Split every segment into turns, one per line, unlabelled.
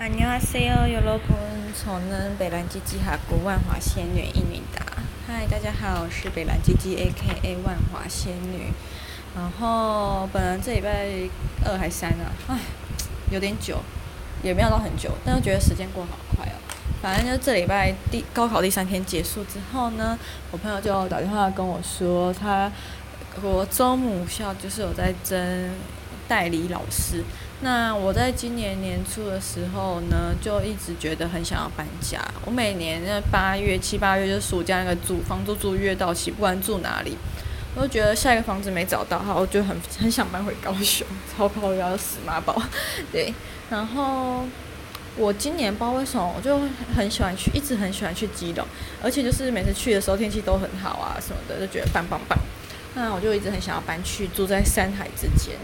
안녕하세요，여러분，저는北兰基基哈古万华仙女伊米达。嗨，大家好，我是北兰基基 A.K.A 万华仙女。然后本来这礼拜二还三呢，唉，有点久，也没有到很久，但是觉得时间过好快哦。反正就这礼拜第高考第三天结束之后呢，我朋友就打电话跟我说，他国中母校就是有在征 代理老师。那我在今年年初的时候呢，就一直觉得很想要搬家。我每年那八月、七八月就暑假那个租房租租约到期，不管住哪里，我就觉得下一个房子没找到，哈，我就很很想搬回高雄，超靠腰死妈宝。对，然后我今年不知道为什么，我就很喜欢去，一直很喜欢去基隆，而且就是每次去的时候天气都很好啊什么的，就觉得棒棒棒。那我就一直很想要搬去住在山海之间。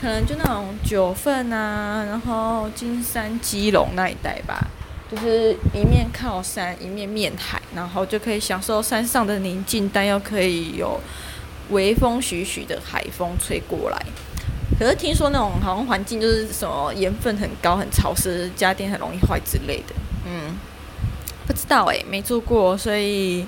可能就那种九份啊，然后金山、基隆那一带吧，就是一面靠山，一面面海，然后就可以享受山上的宁静，但又可以有微风徐徐的海风吹过来。可是听说那种好像环境就是什么盐分很高、很潮湿，家电很容易坏之类的。嗯，不知道诶、没住过，所以。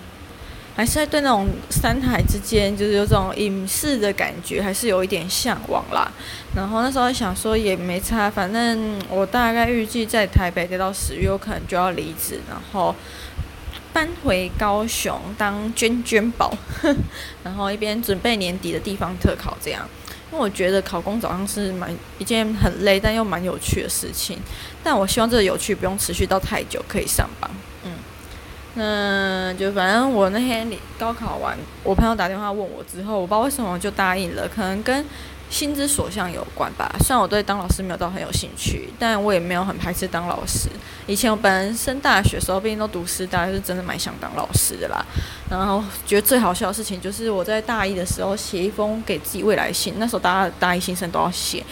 还是在对那种山海之间，就是有种隐士的感觉，还是有一点向往啦。然后那时候想说也没差，反正我大概预计在台北待到十月，我可能就要离职，然后搬回高雄当娟娟宝，然后一边准备年底的地方特考这样。因为我觉得考公早上是蛮一件很累但又蛮有趣的事情，但我希望这个有趣不用持续到太久，可以上榜。嗯，就反正我那天高考完，我朋友打电话问我之后，我不知道为什么就答应了，可能跟心之所向有关吧。虽然我对当老师没有到很有兴趣，但我也没有很排斥当老师。以前我本人升大学的时候，毕竟都读师大，就是真的蛮想当老师的啦。然后觉得最好笑的事情就是我在大一的时候写一封给自己未来信，那时候大家大一新生都要写。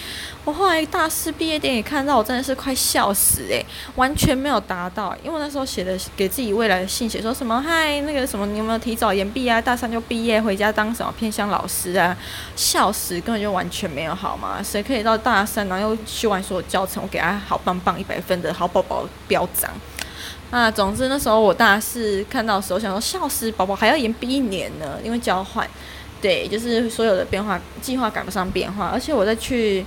我后来大四毕业典礼看到，我真的是快笑死诶、完全没有达到。因为那时候写的给自己未来的信，写说什么嗨，那个什么你有没有提早延毕啊？大三就毕业回家当什么偏乡老师啊？笑死，根本就完全没有好吗。谁可以到大三然后又修完所有教程，我给他好棒棒一百分的好宝宝标章那？总之那时候我大四看到的时候想说笑死，宝宝还要延毕一年呢，因为交换，对，就是所有的变化计划赶不上变化，而且我再去。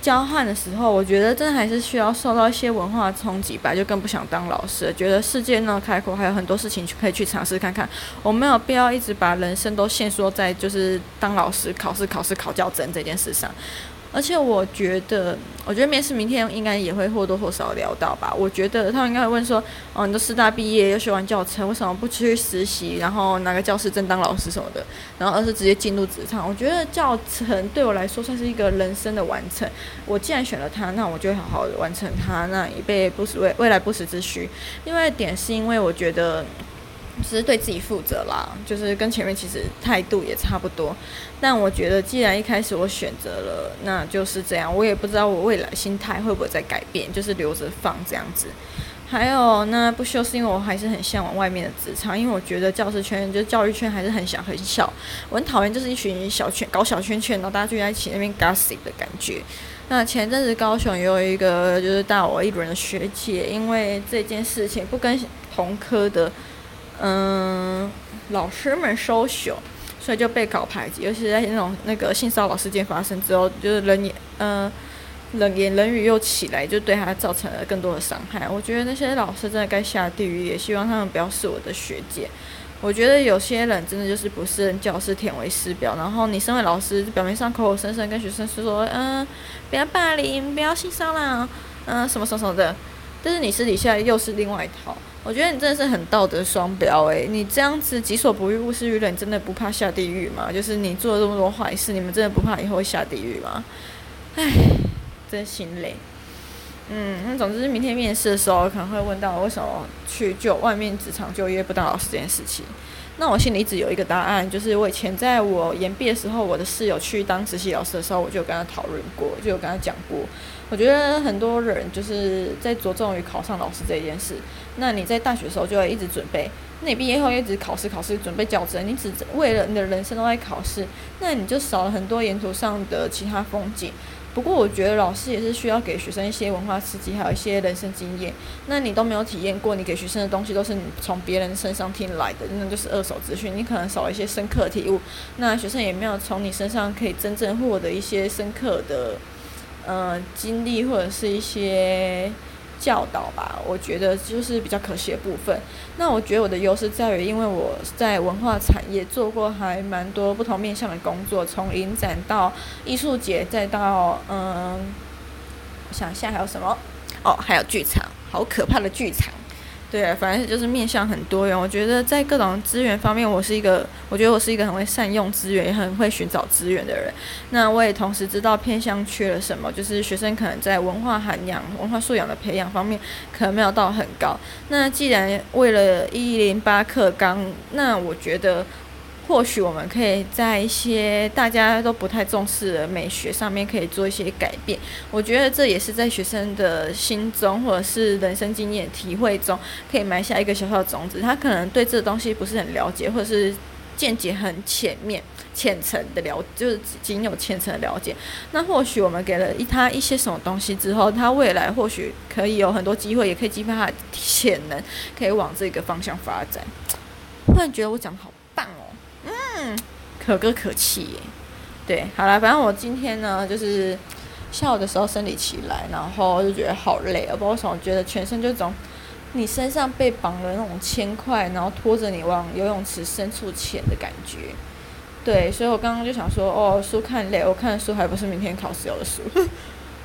交换的时候，我觉得真的还是需要受到一些文化冲击吧，就更不想当老师。觉得世界那么开阔，还有很多事情可以去尝试看看。我没有必要一直把人生都限缩在就是当老师、考试、考试、考教证这件事上。而且我觉得，我觉得面试明天应该也会或多或少聊到吧。我觉得他们应该会问说：“哦，你都师大毕业又学完教程，为什么不去实习，然后拿个教师证当老师什么的？然后而是直接进入职场？”我觉得教程对我来说算是一个人生的完成。我既然选了它，那我就好好的完成它，那以备不时未未来不时之需。另外一点是因为我觉得。只是对自己负责啦，就是跟前面其实态度也差不多。但我觉得，既然一开始我选择了，那就是这样。我也不知道我未来心态会不会再改变，就是留着放这样子。还有，那不休是因为我还是很向往外面的职场，因为我觉得教师圈就教育圈还是很小很小。我很讨厌就是一群小圈搞小圈圈，然后大家聚在一起那边 gossip 的感觉。那前阵子高雄也有一个就是大我一轮的学姐，因为这件事情不跟同科的。嗯，老师们收手，所以就被搞排挤，尤其是在那种那个性骚扰事件发生之后，就是人言嗯冷言冷语又起来，就对他造成了更多的伤害。我觉得那些老师真的该下地狱，也希望他们不要是我的学姐。我觉得有些人真的就是不是教师舔为师表，然后你身为老师，表面上口口声声跟学生说，嗯，不要霸凌，不要性骚扰，嗯，什么什么什么的，但是你私底下又是另外一套。我觉得你真的是很道德双标诶，你这样子己所不欲，勿施于人，你真的不怕下地狱吗？就是你做了这么多坏事，你们真的不怕以后下地狱吗？唉，真心累。嗯，那总之明天面试的时候可能会问到为什么去就外面职场就业不当老师这件事情。那我心里一直有一个答案，就是我以前在我研毕的时候，我的室友去当实习老师的时候，我就跟他讨论过，就有跟他讲过。我觉得很多人就是在着重于考上老师这件事。那你在大学的时候就会一直准备，那你毕业后一直考试考试准备教证，你只为了你的人生都在考试，那你就少了很多沿途上的其他风景。不过我觉得老师也是需要给学生一些文化刺激，还有一些人生经验。那你都没有体验过，你给学生的东西都是你从别人身上听来的，那就是二手资讯，你可能少一些深刻体悟。那学生也没有从你身上可以真正获得一些深刻的，呃，经历或者是一些。教导吧，我觉得就是比较可惜的部分。那我觉得我的优势在于，因为我在文化产业做过还蛮多不同面向的工作，从影展到艺术节，再到嗯，我想一下还有什么？哦，还有剧场，好可怕的剧场。对啊，反正就是面向很多元。我觉得在各种资源方面，我是一个，我觉得我是一个很会善用资源，也很会寻找资源的人。那我也同时知道偏向缺了什么，就是学生可能在文化涵养、文化素养的培养方面，可能没有到很高。那既然为了一零八课纲，那我觉得。或许我们可以在一些大家都不太重视的美学上面，可以做一些改变。我觉得这也是在学生的心中，或者是人生经验体会中，可以埋下一个小小的种子。他可能对这个东西不是很了解，或者是见解很浅面、浅层的了，就是仅有浅层的了解。那或许我们给了他一些什么东西之后，他未来或许可以有很多机会，也可以激发他的潜能，可以往这个方向发展。忽然觉得我讲的好。可歌可泣耶。对，好了，反正我今天呢，就是下午的时候生理期来，然后就觉得好累，不知道为什么，觉得全身就种你身上被绑了那种铅块，然后拖着你往游泳池深处潜的感觉。对，所以我刚刚就想说，哦，书看累，我看的书还不是明天考试要的书。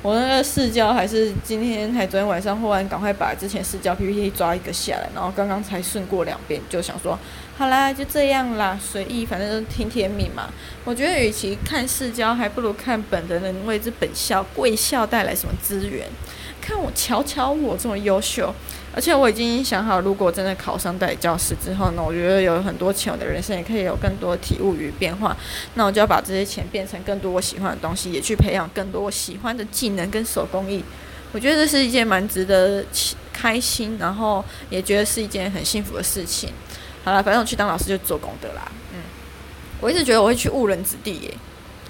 我那个试教还是今天还昨天晚上忽然赶快把之前试教 PPT 抓一个下来，然后刚刚才顺过两遍，就想说好啦，就这样啦，随意，反正就听天命嘛。我觉得与其看试教，还不如看本人能为这本校贵校带来什么资源。看我，瞧瞧我这么优秀。而且我已经想好，如果真的考上代理教师之后呢，我觉得有很多钱，我的人生也可以有更多的体悟与变化。那我就要把这些钱变成更多我喜欢的东西，也去培养更多我喜欢的技能跟手工艺。我觉得这是一件蛮值得开心，然后也觉得是一件很幸福的事情。好了，反正我去当老师就做功德啦。嗯，我一直觉得我会去误人子弟耶。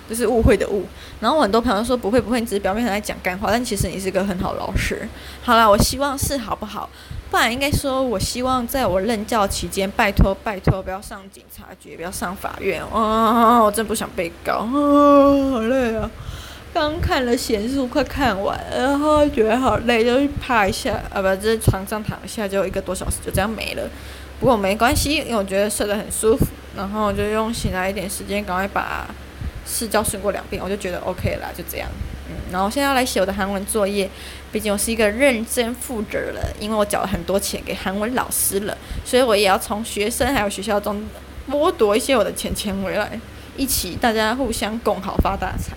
就是误会的误，然后我很多朋友说不会不会，你只是表面上在讲干话，但其实你是个很好老师。好啦，我希望是好不好？不然应该说，我希望在我任教期间，拜托拜托，不要上警察局，不要上法院。啊，我真不想被告，啊，好累啊！刚看了闲书，快看完，然后觉得好累，就去趴一下，啊不，在床上躺一下，就一个多小时就这样没了。不过没关系，因为我觉得睡得很舒服，然后就用醒来一点时间，赶快把。试教顺过两遍，我就觉得 OK 了，就这样。嗯，然后现在要来写我的韩文作业，毕竟我是一个认真负责人，因为我缴了很多钱给韩文老师了，所以我也要从学生还有学校中剥夺一些我的钱钱回来，一起大家互相共好发大财。